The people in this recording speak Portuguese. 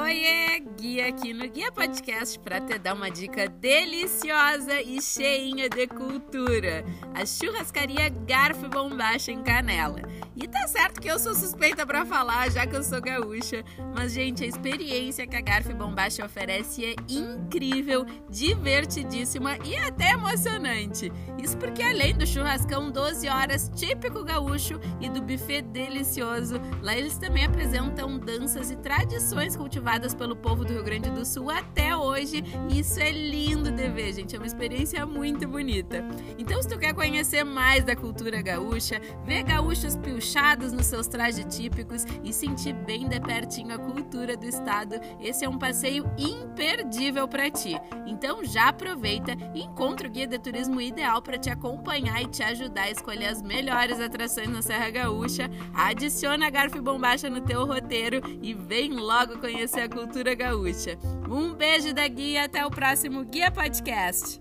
Oiê, Guia aqui no Guia Podcast para te dar uma dica deliciosa e cheinha de cultura. A churrascaria Garfo Bombacha em Canela. E tá certo que eu sou suspeita para falar, já que eu sou gaúcha, mas gente, a experiência que a Garfo Bombacha oferece é incrível, divertidíssima e até emocionante. Isso porque além do churrascão 12 horas típico gaúcho e do buffet delicioso, lá eles também apresentam danças e tradições cultivadas levadas pelo povo do Rio Grande do Sul até hoje. E isso é lindo de ver, gente. É uma experiência muito bonita. Então, se tu quer conhecer mais da cultura gaúcha, ver gaúchos pilchados nos seus trajes típicos e sentir bem de pertinho a cultura do estado, esse é um passeio imperdível para ti. Então, já aproveita e encontra o guia de turismo ideal para te acompanhar e te ajudar a escolher as melhores atrações na Serra Gaúcha. Adiciona a Garfo Bombacha no teu roteiro e vem logo conhecer conhecer a cultura gaúcha. Um beijo da Guia até o próximo Guia Podcast.